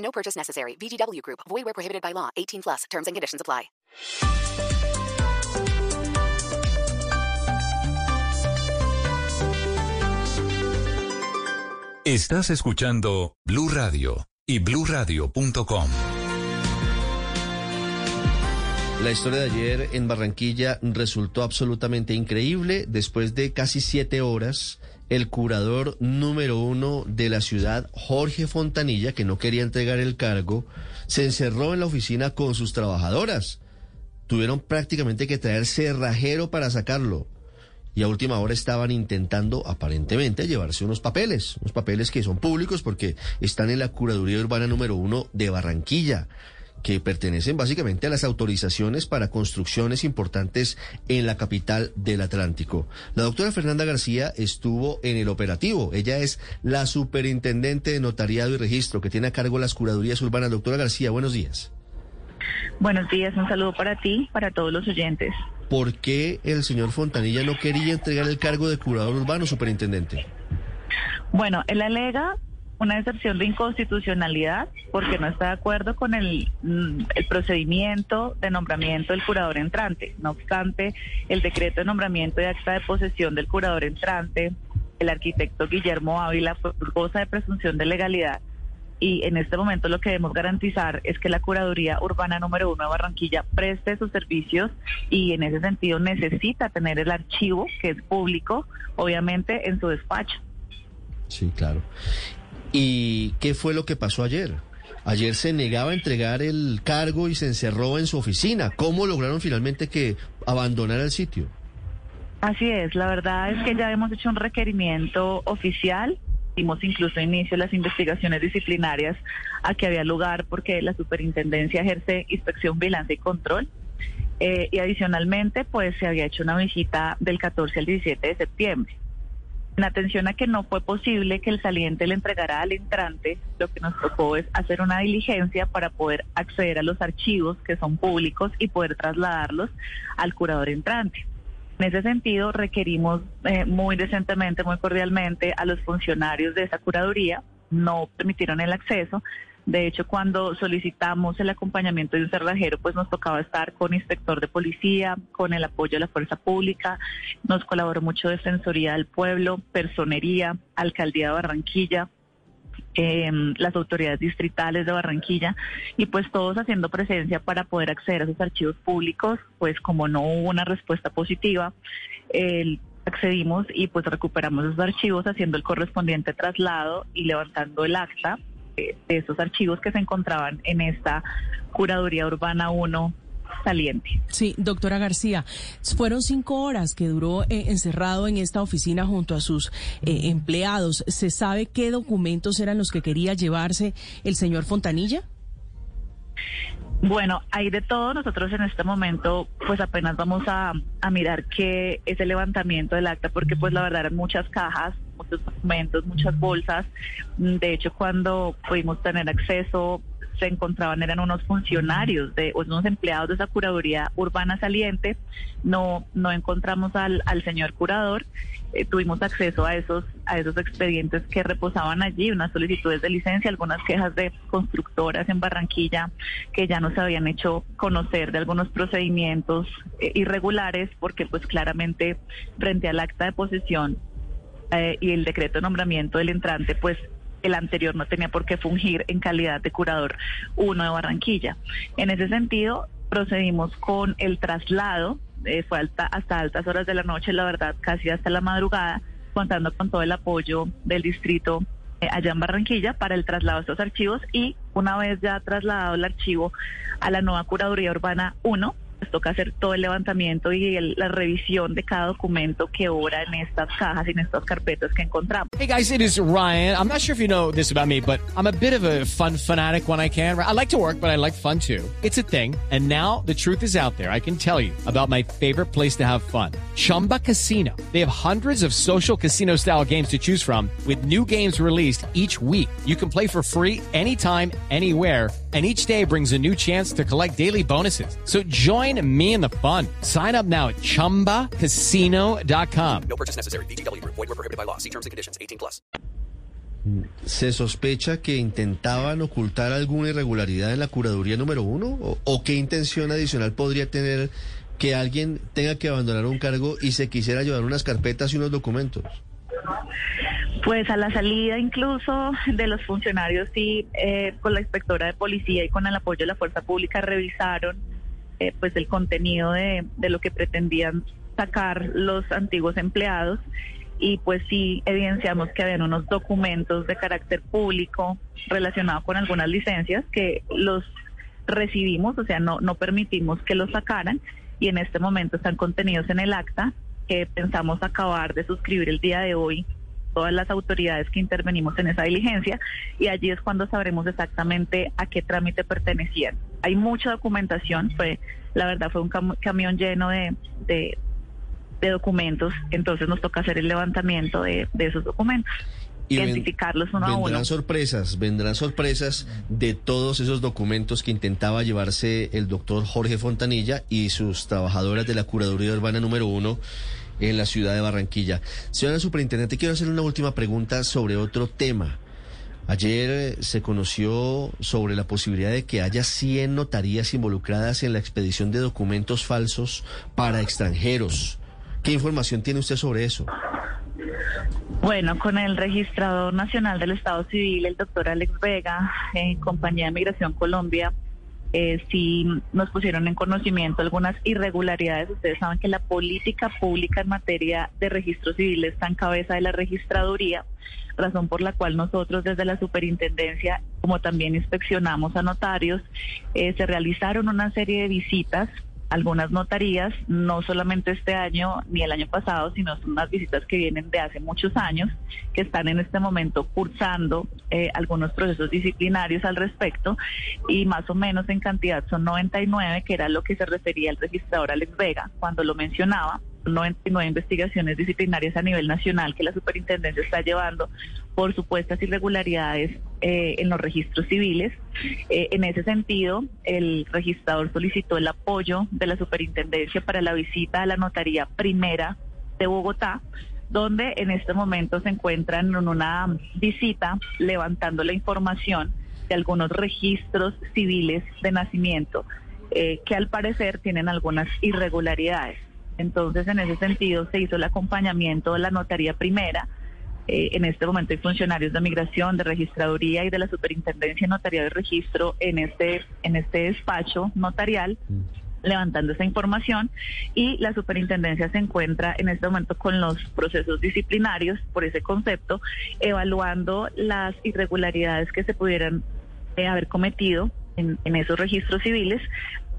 No purchase necessary. VGW Group. Void where prohibited by law. 18 plus. Terms and conditions apply. Estás escuchando Blue Radio y BlueRadio.com. La historia de ayer en Barranquilla resultó absolutamente increíble. Después de casi siete horas, el curador número uno de la ciudad, Jorge Fontanilla, que no quería entregar el cargo, se encerró en la oficina con sus trabajadoras. Tuvieron prácticamente que traer cerrajero para sacarlo. Y a última hora estaban intentando, aparentemente, llevarse unos papeles, unos papeles que son públicos porque están en la Curaduría Urbana número uno de Barranquilla que pertenecen básicamente a las autorizaciones para construcciones importantes en la capital del Atlántico. La doctora Fernanda García estuvo en el operativo. Ella es la superintendente de notariado y registro que tiene a cargo las curadurías urbanas. Doctora García, buenos días. Buenos días, un saludo para ti, para todos los oyentes. ¿Por qué el señor Fontanilla no quería entregar el cargo de curador urbano, superintendente? Bueno, él alega una excepción de inconstitucionalidad porque no está de acuerdo con el, mm, el, procedimiento de nombramiento del curador entrante. No obstante, el decreto de nombramiento y acta de posesión del curador entrante, el arquitecto Guillermo Ávila, goza de presunción de legalidad. Y en este momento lo que debemos garantizar es que la Curaduría Urbana número uno de Barranquilla preste sus servicios y en ese sentido necesita tener el archivo, que es público, obviamente, en su despacho. Sí, claro. ¿Y qué fue lo que pasó ayer? Ayer se negaba a entregar el cargo y se encerró en su oficina. ¿Cómo lograron finalmente que abandonara el sitio? Así es, la verdad es que ya hemos hecho un requerimiento oficial, dimos incluso inicio a las investigaciones disciplinarias a que había lugar porque la superintendencia ejerce inspección, vigilancia y control. Eh, y adicionalmente, pues se había hecho una visita del 14 al 17 de septiembre. En atención a que no fue posible que el saliente le entregara al entrante, lo que nos tocó es hacer una diligencia para poder acceder a los archivos que son públicos y poder trasladarlos al curador entrante. En ese sentido, requerimos eh, muy decentemente, muy cordialmente a los funcionarios de esa curaduría, no permitieron el acceso, de hecho, cuando solicitamos el acompañamiento de un cerrajero, pues nos tocaba estar con inspector de policía, con el apoyo de la fuerza pública, nos colaboró mucho Defensoría del Pueblo, Personería, Alcaldía de Barranquilla, eh, las autoridades distritales de Barranquilla. Y pues todos haciendo presencia para poder acceder a esos archivos públicos, pues como no hubo una respuesta positiva, accedimos y pues recuperamos esos archivos haciendo el correspondiente traslado y levantando el acta de, esos archivos que se encontraban en esta Curaduría Urbana 1 saliente. Sí, doctora García, fueron cinco horas que duró eh, encerrado en esta oficina junto a sus eh, empleados. ¿Se sabe qué documentos eran los que quería llevarse el señor Fontanilla? Bueno, hay de todo. Nosotros en este momento, pues apenas vamos a, a mirar qué es el levantamiento del acta, porque pues la verdad eran muchas cajas, muchos documentos, muchas bolsas. De hecho, cuando pudimos tener acceso, se encontraban eran unos funcionarios de unos empleados de esa curaduría urbana saliente. No no encontramos al, al señor curador. Eh, tuvimos acceso a esos a esos expedientes que reposaban allí, unas solicitudes de licencia, algunas quejas de constructoras en Barranquilla que ya nos habían hecho conocer de algunos procedimientos eh, irregulares porque pues claramente frente al acta de posesión eh, y el decreto de nombramiento del entrante pues el anterior no tenía por qué fungir en calidad de curador uno de Barranquilla. En ese sentido, procedimos con el traslado, eh, fue hasta altas horas de la noche, la verdad, casi hasta la madrugada, contando con todo el apoyo del distrito eh, allá en Barranquilla para el traslado de estos archivos y una vez ya trasladado el archivo a la nueva Curaduría Urbana 1, pues toca hacer todo el levantamiento y la revisión de cada documento que obra en estas cajas y en estas carpetas que encontramos. Hey guys, it is Ryan. I'm not sure if you know this about me, but I'm a bit of a fun fanatic when I can. I like to work, but I like fun too. It's a thing. And now the truth is out there. I can tell you about my favorite place to have fun. Chumba Casino. They have hundreds of social casino style games to choose from with new games released each week. You can play for free anytime, anywhere. And each day brings a new chance to collect daily bonuses. So join me in the fun. Sign up now at chumbacasino.com. No purchase necessary. VGW Group. Void were prohibited by law. See terms and conditions. 18 plus. ¿Se sospecha que intentaban ocultar alguna irregularidad en la curaduría número uno? ¿O, o qué intención adicional podría tener que alguien tenga que abandonar un cargo y se quisiera llevar unas carpetas y unos documentos? Pues a la salida incluso de los funcionarios sí, eh, con la inspectora de policía y con el apoyo de la fuerza pública revisaron eh, pues el contenido de, de lo que pretendían sacar los antiguos empleados y pues sí evidenciamos que habían unos documentos de carácter público relacionados con algunas licencias que los recibimos, o sea, no, no permitimos que los sacaran y en este momento están contenidos en el acta que pensamos acabar de suscribir el día de hoy todas las autoridades que intervenimos en esa diligencia y allí es cuando sabremos exactamente a qué trámite pertenecían. Hay mucha documentación, fue la verdad fue un cam- camión lleno de, de, de documentos, entonces nos toca hacer el levantamiento de, de esos documentos, Y identificarlos uno a vendrán uno. sorpresas, vendrán sorpresas de todos esos documentos que intentaba llevarse el doctor Jorge Fontanilla y sus trabajadoras de la Curaduría Urbana número uno en la ciudad de Barranquilla. Señora Superintendente, quiero hacer una última pregunta sobre otro tema. Ayer eh, se conoció sobre la posibilidad de que haya 100 notarías involucradas en la expedición de documentos falsos para extranjeros. ¿Qué información tiene usted sobre eso? Bueno, con el registrador nacional del Estado Civil, el doctor Alex Vega, en compañía de Migración Colombia, eh, sí nos pusieron en conocimiento algunas irregularidades. Ustedes saben que la política pública en materia de registro civil está en cabeza de la registraduría, razón por la cual nosotros desde la superintendencia, como también inspeccionamos a notarios, eh, se realizaron una serie de visitas algunas notarías, no solamente este año ni el año pasado, sino son unas visitas que vienen de hace muchos años, que están en este momento cursando eh, algunos procesos disciplinarios al respecto, y más o menos en cantidad son 99, que era lo que se refería el registrador Alex Vega cuando lo mencionaba. 99 investigaciones disciplinarias a nivel nacional que la superintendencia está llevando por supuestas irregularidades eh, en los registros civiles. Eh, en ese sentido, el registrador solicitó el apoyo de la superintendencia para la visita a la notaría primera de Bogotá, donde en este momento se encuentran en una visita levantando la información de algunos registros civiles de nacimiento eh, que al parecer tienen algunas irregularidades. Entonces, en ese sentido, se hizo el acompañamiento de la notaría primera. Eh, en este momento hay funcionarios de migración, de registraduría y de la superintendencia de notaría de registro en este, en este despacho notarial levantando esa información y la superintendencia se encuentra en este momento con los procesos disciplinarios por ese concepto, evaluando las irregularidades que se pudieran eh, haber cometido en, en esos registros civiles,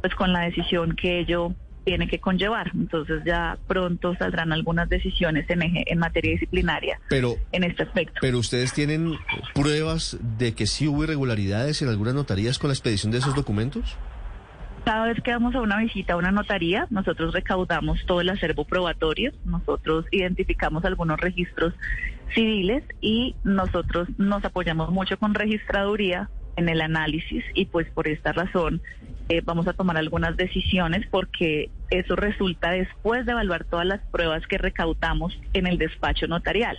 pues con la decisión que ello tiene que conllevar. Entonces ya pronto saldrán algunas decisiones en, eje- en materia disciplinaria Pero en este aspecto. Pero ustedes tienen pruebas de que sí hubo irregularidades en algunas notarías con la expedición de esos documentos? Cada vez que vamos a una visita a una notaría, nosotros recaudamos todo el acervo probatorio, nosotros identificamos algunos registros civiles y nosotros nos apoyamos mucho con registraduría en el análisis y pues por esta razón eh, vamos a tomar algunas decisiones porque eso resulta después de evaluar todas las pruebas que recaudamos en el despacho notarial.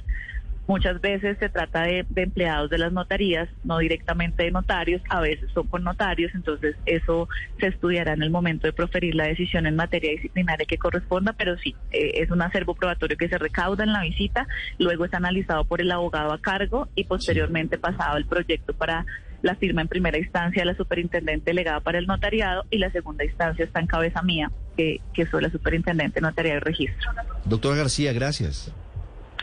Muchas veces se trata de, de empleados de las notarías, no directamente de notarios, a veces son con notarios, entonces eso se estudiará en el momento de proferir la decisión en materia disciplinaria que corresponda, pero sí, eh, es un acervo probatorio que se recauda en la visita, luego es analizado por el abogado a cargo y posteriormente pasado el proyecto para la firma en primera instancia de la superintendente delegada para el notariado y la segunda instancia está en cabeza mía, que, que soy la superintendente notarial de registro. Doctora García, gracias.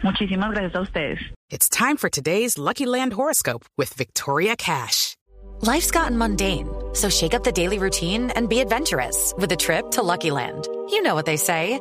Muchísimas gracias a ustedes. It's time for today's Lucky Land horoscope with Victoria Cash. Life's gotten mundane, so shake up the daily routine and be adventurous with a trip to Lucky Land. You know what they say.